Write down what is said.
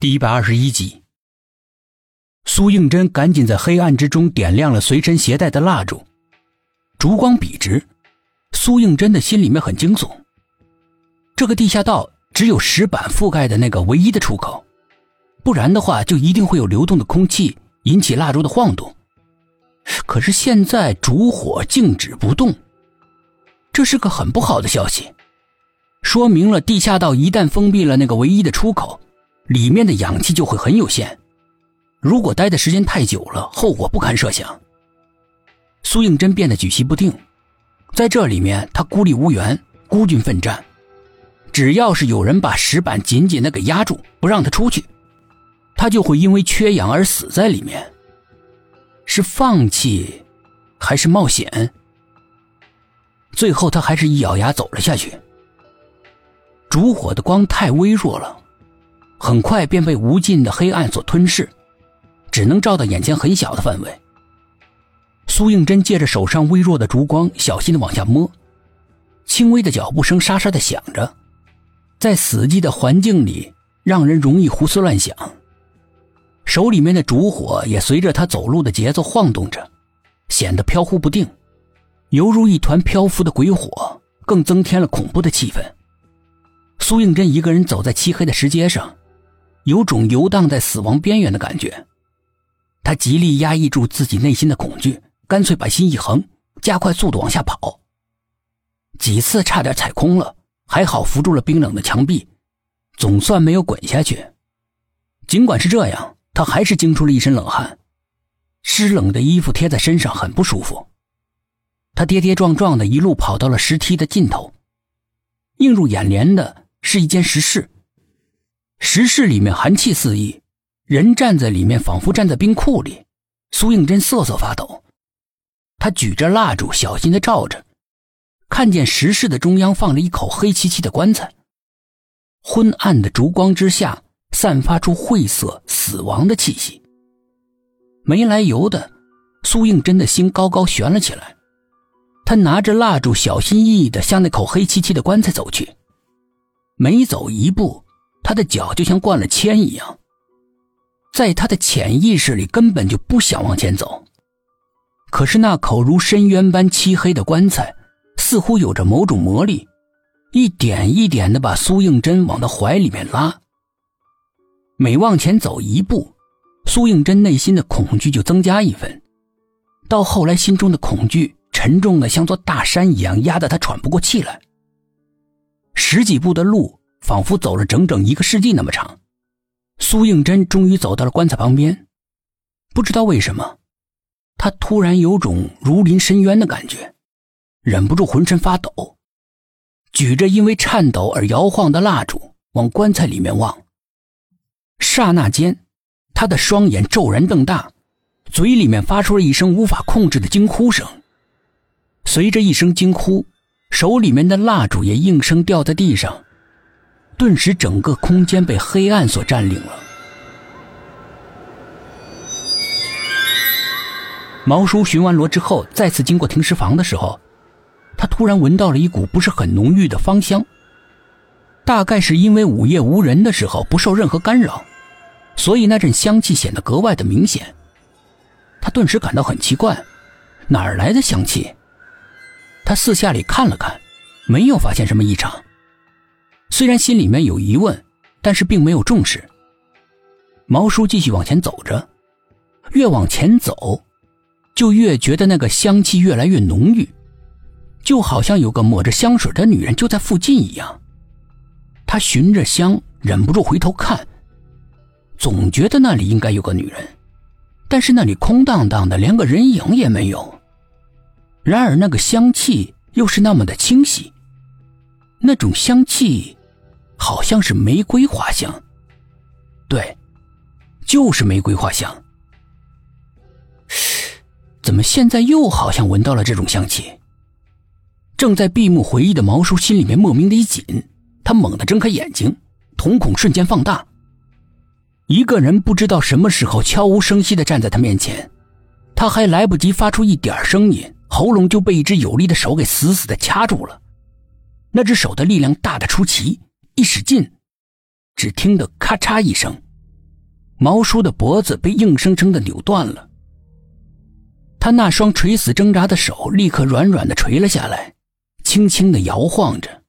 第一百二十一集，苏应真赶紧在黑暗之中点亮了随身携带的蜡烛，烛光笔直。苏应真的心里面很惊悚。这个地下道只有石板覆盖的那个唯一的出口，不然的话就一定会有流动的空气引起蜡烛的晃动。可是现在烛火静止不动，这是个很不好的消息，说明了地下道一旦封闭了那个唯一的出口。里面的氧气就会很有限，如果待的时间太久了，后果不堪设想。苏应真变得举棋不定，在这里面他孤立无援，孤军奋战，只要是有人把石板紧紧的给压住，不让他出去，他就会因为缺氧而死在里面。是放弃，还是冒险？最后他还是一咬牙走了下去。烛火的光太微弱了。很快便被无尽的黑暗所吞噬，只能照到眼前很小的范围。苏应真借着手上微弱的烛光，小心的往下摸，轻微的脚步声沙沙的响着，在死寂的环境里，让人容易胡思乱想。手里面的烛火也随着他走路的节奏晃动着，显得飘忽不定，犹如一团漂浮的鬼火，更增添了恐怖的气氛。苏应真一个人走在漆黑的石阶上。有种游荡在死亡边缘的感觉，他极力压抑住自己内心的恐惧，干脆把心一横，加快速度往下跑。几次差点踩空了，还好扶住了冰冷的墙壁，总算没有滚下去。尽管是这样，他还是惊出了一身冷汗，湿冷的衣服贴在身上很不舒服。他跌跌撞撞的一路跑到了石梯的尽头，映入眼帘的是一间石室。石室里面寒气四溢，人站在里面仿佛站在冰库里。苏应真瑟瑟发抖，他举着蜡烛小心的照着，看见石室的中央放着一口黑漆漆的棺材，昏暗的烛光之下散发出晦涩死亡的气息。没来由的，苏应真的心高高悬了起来。他拿着蜡烛，小心翼翼的向那口黑漆漆的棺材走去，每走一步。他的脚就像灌了铅一样，在他的潜意识里根本就不想往前走。可是那口如深渊般漆黑的棺材，似乎有着某种魔力，一点一点的把苏应真往他怀里面拉。每往前走一步，苏应真内心的恐惧就增加一分，到后来心中的恐惧沉重的像座大山一样，压得他喘不过气来。十几步的路。仿佛走了整整一个世纪那么长，苏应真终于走到了棺材旁边。不知道为什么，他突然有种如临深渊的感觉，忍不住浑身发抖，举着因为颤抖而摇晃的蜡烛往棺材里面望。刹那间，他的双眼骤然瞪大，嘴里面发出了一声无法控制的惊呼声。随着一声惊呼，手里面的蜡烛也应声掉在地上。顿时，整个空间被黑暗所占领了。毛叔巡完逻之后，再次经过停尸房的时候，他突然闻到了一股不是很浓郁的芳香。大概是因为午夜无人的时候不受任何干扰，所以那阵香气显得格外的明显。他顿时感到很奇怪，哪儿来的香气？他四下里看了看，没有发现什么异常。虽然心里面有疑问，但是并没有重视。毛叔继续往前走着，越往前走，就越觉得那个香气越来越浓郁，就好像有个抹着香水的女人就在附近一样。他循着香，忍不住回头看，总觉得那里应该有个女人，但是那里空荡荡的，连个人影也没有。然而那个香气又是那么的清晰，那种香气。好像是玫瑰花香，对，就是玫瑰花香。怎么现在又好像闻到了这种香气？正在闭目回忆的毛叔心里面莫名的一紧，他猛地睁开眼睛，瞳孔瞬间放大。一个人不知道什么时候悄无声息的站在他面前，他还来不及发出一点声音，喉咙就被一只有力的手给死死的掐住了。那只手的力量大的出奇。一使劲，只听得咔嚓一声，毛叔的脖子被硬生生的扭断了，他那双垂死挣扎的手立刻软软的垂了下来，轻轻的摇晃着。